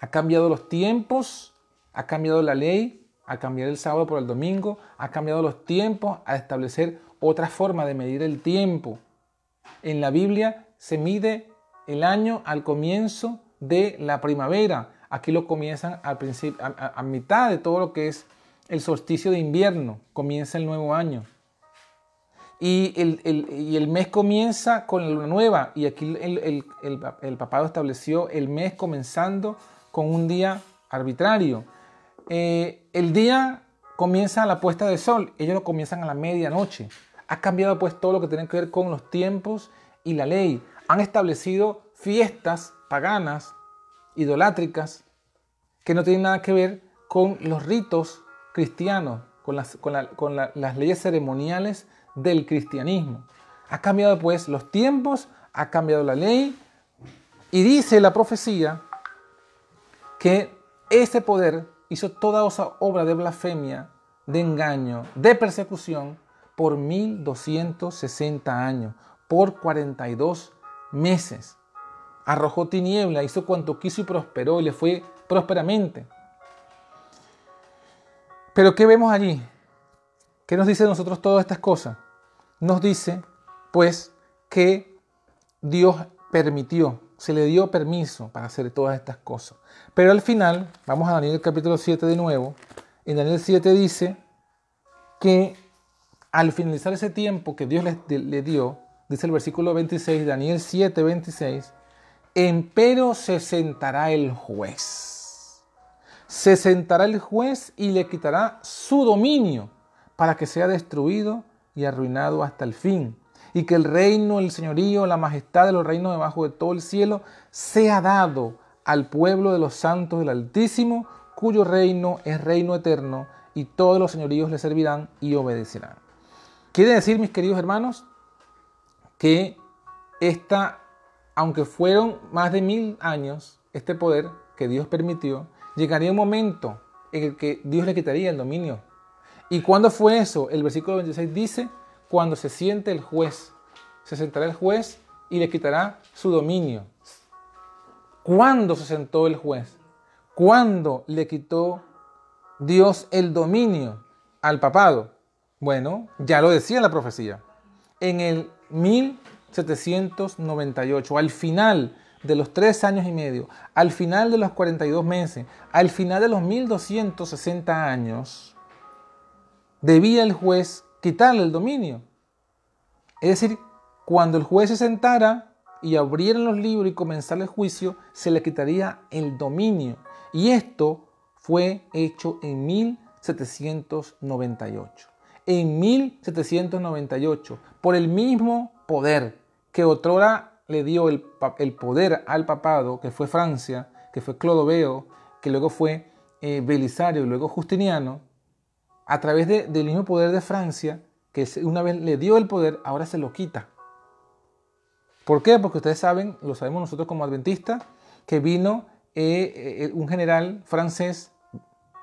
Ha cambiado los tiempos, ha cambiado la ley, ha cambiado el sábado por el domingo, ha cambiado los tiempos, a establecer otra forma de medir el tiempo. En la Biblia se mide el año al comienzo de la primavera. Aquí lo comienzan al principio, a mitad de todo lo que es el solsticio de invierno, comienza el nuevo año. Y el, mes comienza con la luna nueva. Y aquí el, papado estableció el mes comenzando con un día arbitrario. Eh, el día comienza a la puesta de sol. Ellos lo comienzan a la medianoche. Ha cambiado pues todo lo que tiene que ver con los tiempos y la ley. Han establecido fiestas paganas, idolátricas, que no tienen nada que ver con los ritos cristiano, con las, con, las leyes ceremoniales del cristianismo. Ha cambiado pues los tiempos, ha cambiado la ley y dice la profecía que ese poder hizo toda esa obra de blasfemia, de engaño, de persecución por 1260 años, por 42 meses. Arrojó tiniebla, hizo cuanto quiso y prosperó y le fue prósperamente. Pero ¿qué vemos allí? ¿Qué nos dice nosotros todas estas cosas? Nos dice, pues, que Dios permitió, se le dio permiso para hacer todas estas cosas. Pero al final, vamos a Daniel capítulo 7 de nuevo, en Daniel 7 dice que al finalizar ese tiempo que Dios le, le dio, dice el versículo 26, Daniel 7, 26, empero se sentará el juez se sentará el juez y le quitará su dominio para que sea destruido y arruinado hasta el fin. Y que el reino, el señorío, la majestad de los reinos debajo de todo el cielo sea dado al pueblo de los santos del Altísimo, cuyo reino es reino eterno, y todos los señoríos le servirán y obedecerán. Quiere decir, mis queridos hermanos, que esta, aunque fueron más de mil años, este poder que Dios permitió, llegaría un momento en el que Dios le quitaría el dominio. ¿Y cuándo fue eso? El versículo 26 dice, cuando se siente el juez, se sentará el juez y le quitará su dominio. ¿Cuándo se sentó el juez? ¿Cuándo le quitó Dios el dominio al papado? Bueno, ya lo decía la profecía. En el 1798, al final de los tres años y medio, al final de los 42 meses, al final de los 1260 años, debía el juez quitarle el dominio. Es decir, cuando el juez se sentara y abrieran los libros y comenzara el juicio, se le quitaría el dominio. Y esto fue hecho en 1798. En 1798, por el mismo poder que otrora le dio el, poder al papado, que fue Francia, que fue Clodoveo, que luego fue eh, Belisario y luego Justiniano, a través del mismo poder de Francia, que una vez le dio el poder, ahora se lo quita. ¿Por qué? Porque ustedes saben, lo sabemos nosotros como adventistas, que vino eh, eh, un general francés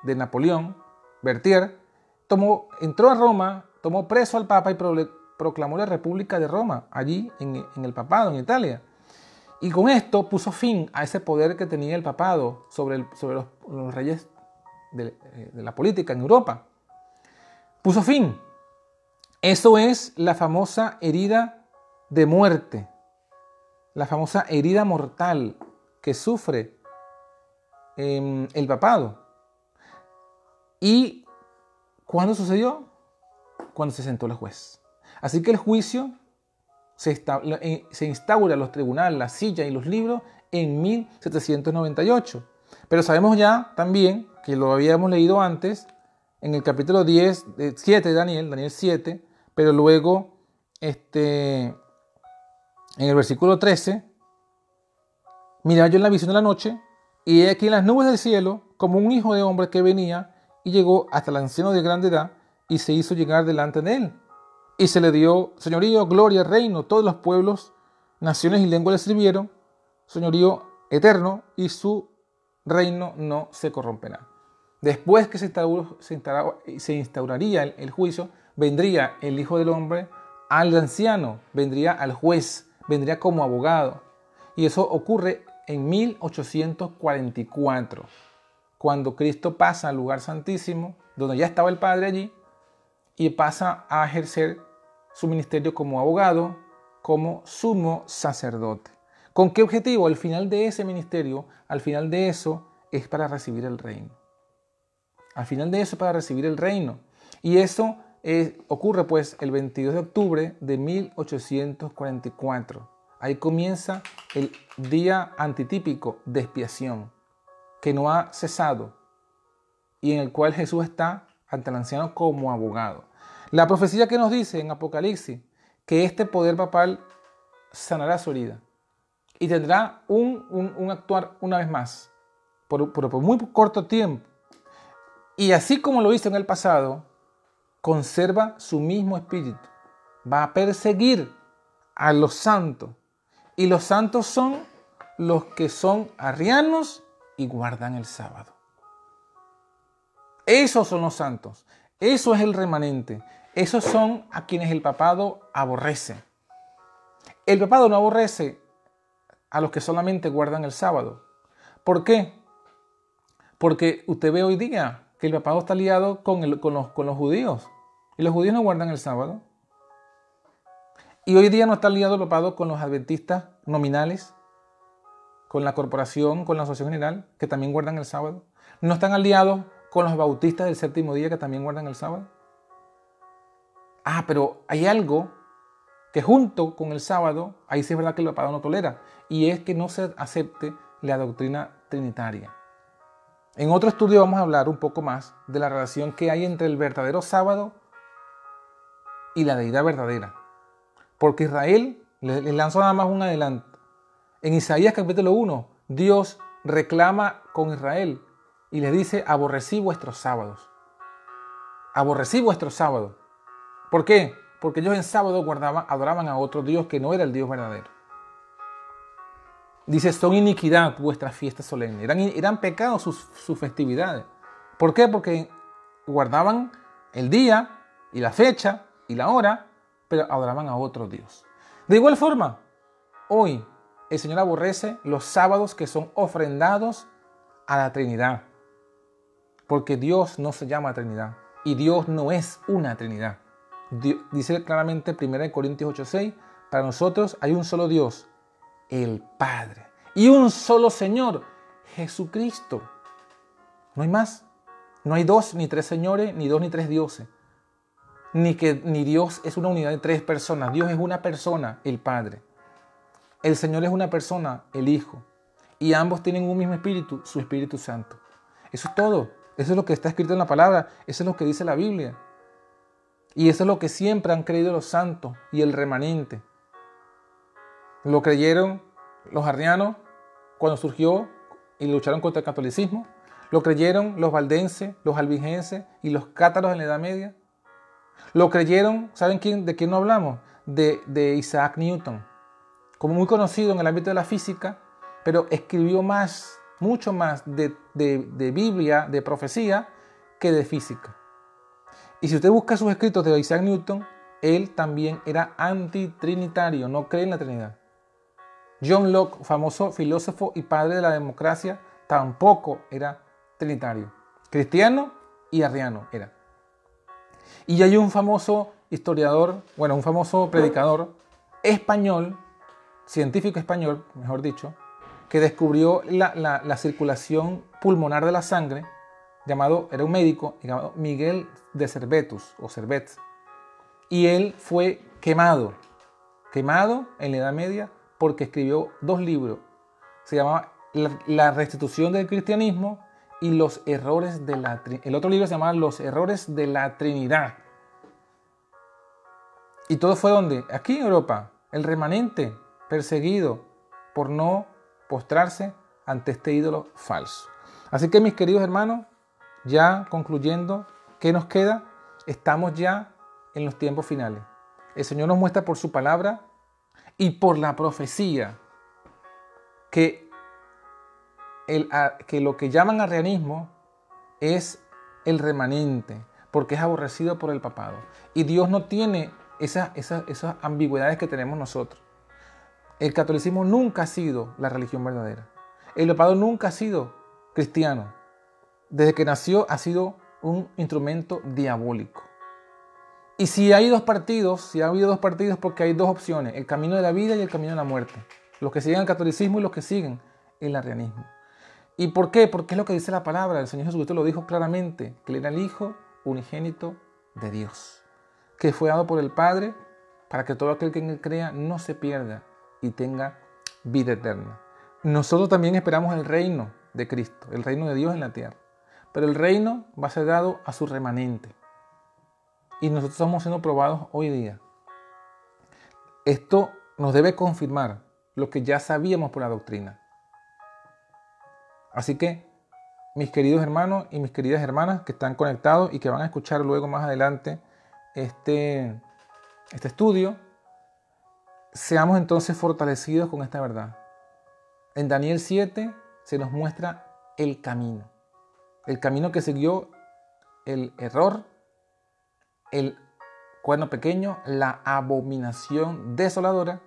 de Napoleón, Berthier, tomó, entró a Roma, tomó preso al Papa y proclamó la República de Roma, allí en, el papado, en Italia. Y con esto puso fin a ese poder que tenía el papado sobre, sobre los, reyes de, eh, de la política en Europa. Puso fin. Eso es la famosa herida de muerte, la famosa herida mortal que sufre em, el papado. ¿Y cuándo sucedió? Cuando se sentó el juez. Así que el juicio se, eh, se instaura los tribunales, la silla y los libros en 1798. Pero sabemos ya también, que lo habíamos leído antes, en el capítulo 10, 7 de Daniel, Daniel 7, pero luego este, en el versículo 13, miraba yo en la visión de la noche, y he aquí en las nubes del cielo, como un hijo de hombre que venía y llegó hasta el anciano de grande edad y se hizo llegar delante de él. Y se le dio señorío, gloria, reino, todos los pueblos, naciones y lenguas le sirvieron, señorío eterno, y su reino no se corromperá. Después que se, se, instauraría el, juicio, vendría el Hijo del Hombre al anciano, vendría al juez, vendría como abogado. Y eso ocurre en 1844, cuando Cristo pasa al lugar santísimo, donde ya estaba el Padre allí, y pasa a ejercer su ministerio como abogado, como sumo sacerdote. ¿Con qué objetivo? Al final de ese ministerio, al final de eso, es para recibir el reino. Al final de eso, para recibir el reino. Y eso ocurre pues el 22 de octubre de 1844. Ahí comienza el día antitípico de expiación, que no ha cesado y en el cual Jesús está ante el anciano como abogado. La profecía que nos dice en Apocalipsis que este poder papal sanará su herida y tendrá un, actuar una vez más, por, por, muy corto tiempo. Y así como lo hizo en el pasado, conserva su mismo espíritu. Va a perseguir a los santos. Y los santos son los que son arrianos y guardan el sábado. Esos son los santos. Eso es el remanente. Esos son a quienes el papado aborrece. El papado no aborrece a los que solamente guardan el sábado. ¿Por qué? Porque usted ve hoy día que el papado está liado con, los, los judíos. Y los judíos no guardan el sábado. Y hoy día no está liado el papado con los adventistas nominales, con la corporación, con la asociación general, que también guardan el sábado. No están aliados con los bautistas del séptimo día, que también guardan el sábado. Ah, pero hay algo que junto con el sábado, ahí sí es verdad que el papado no tolera, y es que no se acepte la doctrina trinitaria. En otro estudio vamos a hablar un poco más de la relación que hay entre el verdadero sábado y la deidad verdadera. Porque Israel les lanzó nada más un adelanto. En Isaías capítulo 1, Dios reclama con Israel y le dice, aborrecí vuestros sábados. Aborrecí vuestros sábados. ¿Por qué? Porque ellos en sábado adoraban a otro Dios que no era el Dios verdadero. Dice, son iniquidad vuestras fiestas solemnes. Eran, eran pecados sus, sus festividades. ¿Por qué? Porque guardaban el día y la fecha y la hora, pero adoraban a otro Dios. De igual forma, hoy el Señor aborrece los sábados que son ofrendados a la Trinidad. Porque Dios no se llama Trinidad y Dios no es una Trinidad. Dice claramente 1 Corintios 8:6, para nosotros hay un solo Dios, el Padre, y un solo Señor, Jesucristo. No hay más. No hay dos ni tres señores, ni dos ni tres dioses ni que ni Dios es una unidad de tres personas. Dios es una persona, el Padre. El Señor es una persona, el Hijo. Y ambos tienen un mismo espíritu, su Espíritu Santo. Eso es todo. Eso es lo que está escrito en la palabra. Eso es lo que dice la Biblia. Y eso es lo que siempre han creído los santos y el remanente. Lo creyeron los arrianos cuando surgió y lucharon contra el catolicismo. Lo creyeron los valdenses, los albigenses y los cátaros en la Edad Media. Lo creyeron, ¿saben de quién no hablamos? De, Isaac Newton, como muy conocido en el ámbito de la física, pero escribió más, mucho más de Biblia, de profecía, que de física. Y si usted busca sus escritos de Isaac Newton, él también era antitrinitario, no cree en la Trinidad. John Locke, famoso filósofo y padre de la democracia, tampoco era trinitario. Cristiano y arriano era. Y hay un famoso historiador, bueno, un famoso predicador español, científico español, mejor dicho, que descubrió la, circulación pulmonar de la sangre llamado, era un médico llamado Miguel de Cervetus o Cervet. Y él fue quemado, quemado en la Edad Media porque escribió dos libros. Se llamaba La restitución del cristianismo y los errores de la El otro libro se llamaba Los errores de la Trinidad. Y todo fue donde? Aquí en Europa, el remanente perseguido por no postrarse ante este ídolo falso. Así que mis queridos hermanos, ya concluyendo, ¿qué nos queda? Estamos ya en los tiempos finales. El Señor nos muestra por su palabra y por la profecía que, el, que lo que llaman arrianismo es el remanente, porque es aborrecido por el papado. Y Dios no tiene esas, esas, esas ambigüedades que tenemos nosotros. El catolicismo nunca ha sido la religión verdadera. El papado nunca ha sido cristiano. Desde que nació ha sido un instrumento diabólico. Y si hay dos partidos, si ha habido dos partidos, porque hay dos opciones, el camino de la vida y el camino de la muerte. Los que siguen el catolicismo y los que siguen el arrianismo. ¿Y por qué? Porque es lo que dice la palabra. El Señor Jesucristo lo dijo claramente, que él era el Hijo unigénito de Dios, que fue dado por el Padre para que todo aquel que en él crea no se pierda y tenga vida eterna. Nosotros también esperamos el reino de Cristo, el reino de Dios en la tierra. Pero el reino va a ser dado a su remanente. Y nosotros estamos siendo probados hoy día. Esto nos debe confirmar lo que ya sabíamos por la doctrina. Así que, mis queridos hermanos y mis queridas hermanas que están conectados y que van a escuchar luego más adelante este, este estudio, seamos entonces fortalecidos con esta verdad. En Daniel 7 se nos muestra el camino. El camino que siguió el error, el cuerno pequeño, la abominación desoladora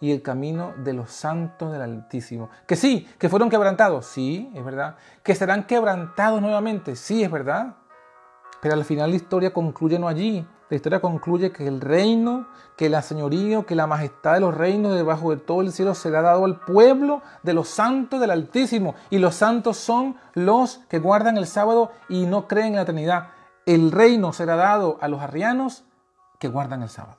y el camino de los santos del Altísimo. Que sí, que fueron quebrantados, sí, es verdad. Que serán quebrantados nuevamente, sí, es verdad. Pero al final la historia concluye no allí, la historia concluye que el reino, que la señoría, que la majestad de los reinos debajo de todo el cielo será dado al pueblo de los santos del Altísimo. Y los santos son los que guardan el sábado y no creen en la eternidad. El reino será dado a los arrianos que guardan el sábado.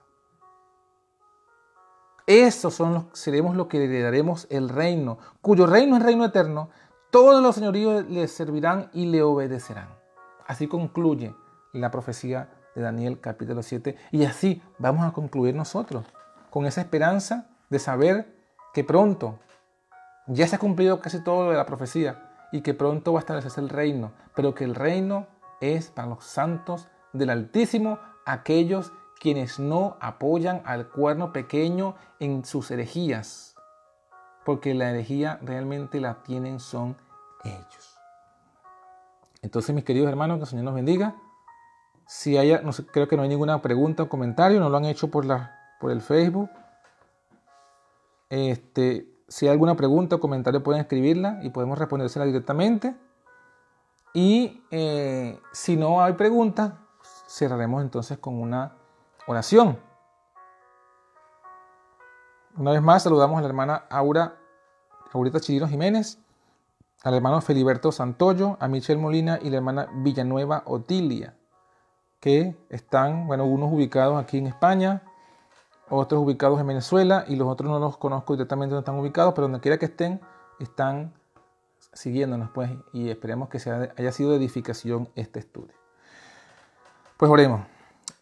Esos son los, seremos los que le daremos el reino, cuyo reino es reino eterno. Todos los señoríos le servirán y le obedecerán. Así concluye la profecía de Daniel capítulo 7. Y así vamos a concluir nosotros, con esa esperanza de saber que pronto ya se ha cumplido casi todo lo de la profecía y que pronto va a establecerse el reino, pero que el reino es para los santos del Altísimo, aquellos quienes no apoyan al cuerno pequeño en sus herejías, porque la herejía realmente la tienen son ellos. Entonces, mis queridos hermanos, que el Señor nos bendiga. Si haya, no sé, creo que no hay ninguna pregunta o comentario, no lo han hecho por, la, por el Facebook. Este, si hay alguna pregunta o comentario pueden escribirla y podemos respondérsela directamente. Y eh, si no hay preguntas, cerraremos entonces con una oración. Una vez más saludamos a la hermana Aura, Aurita Chirino Jiménez, al hermano Feliberto Santoyo, a Michelle Molina y la hermana Villanueva Otilia que están, bueno, unos ubicados aquí en España, otros ubicados en Venezuela y los otros no los conozco directamente donde están ubicados, pero donde quiera que estén, están siguiéndonos pues y esperemos que haya sido de edificación este estudio. Pues oremos.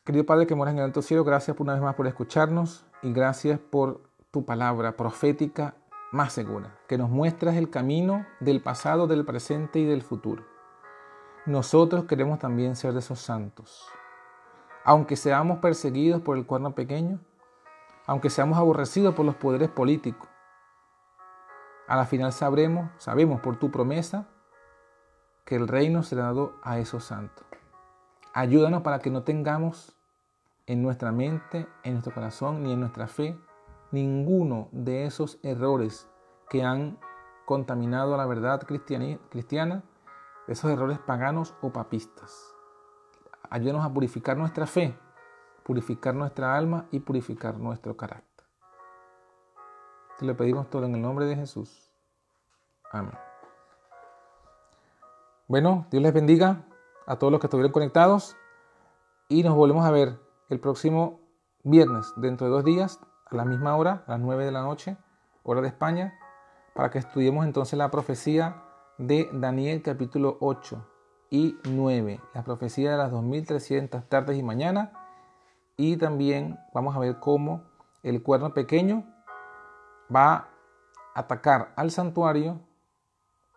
Querido Padre que moras en el alto cielo, gracias por una vez más por escucharnos y gracias por tu palabra profética más segura, que nos muestras el camino del pasado, del presente y del futuro nosotros queremos también ser de esos santos. Aunque seamos perseguidos por el cuerno pequeño, aunque seamos aborrecidos por los poderes políticos, a la final sabremos, sabemos por tu promesa, que el reino será dado a esos santos. Ayúdanos para que no tengamos en nuestra mente, en nuestro corazón, ni en nuestra fe, ninguno de esos errores que han contaminado a la verdad cristiana esos errores paganos o papistas. Ayúdanos a purificar nuestra fe, purificar nuestra alma y purificar nuestro carácter. Te lo pedimos todo en el nombre de Jesús. Amén. Bueno, Dios les bendiga a todos los que estuvieron conectados y nos volvemos a ver el próximo viernes, dentro de dos días, a la misma hora, a las 9 de la noche, hora de España, para que estudiemos entonces la profecía de Daniel capítulo 8 y 9, la profecía de las 2300 tardes y mañanas, y también vamos a ver cómo el cuerno pequeño va a atacar al santuario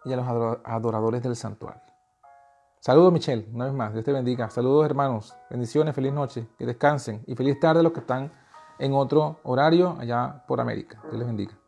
y a los adoradores del santuario. Saludos Michelle, una vez más, Dios te bendiga. Saludos hermanos, bendiciones, feliz noche, que descansen y feliz tarde los que están en otro horario allá por América. Dios les bendiga.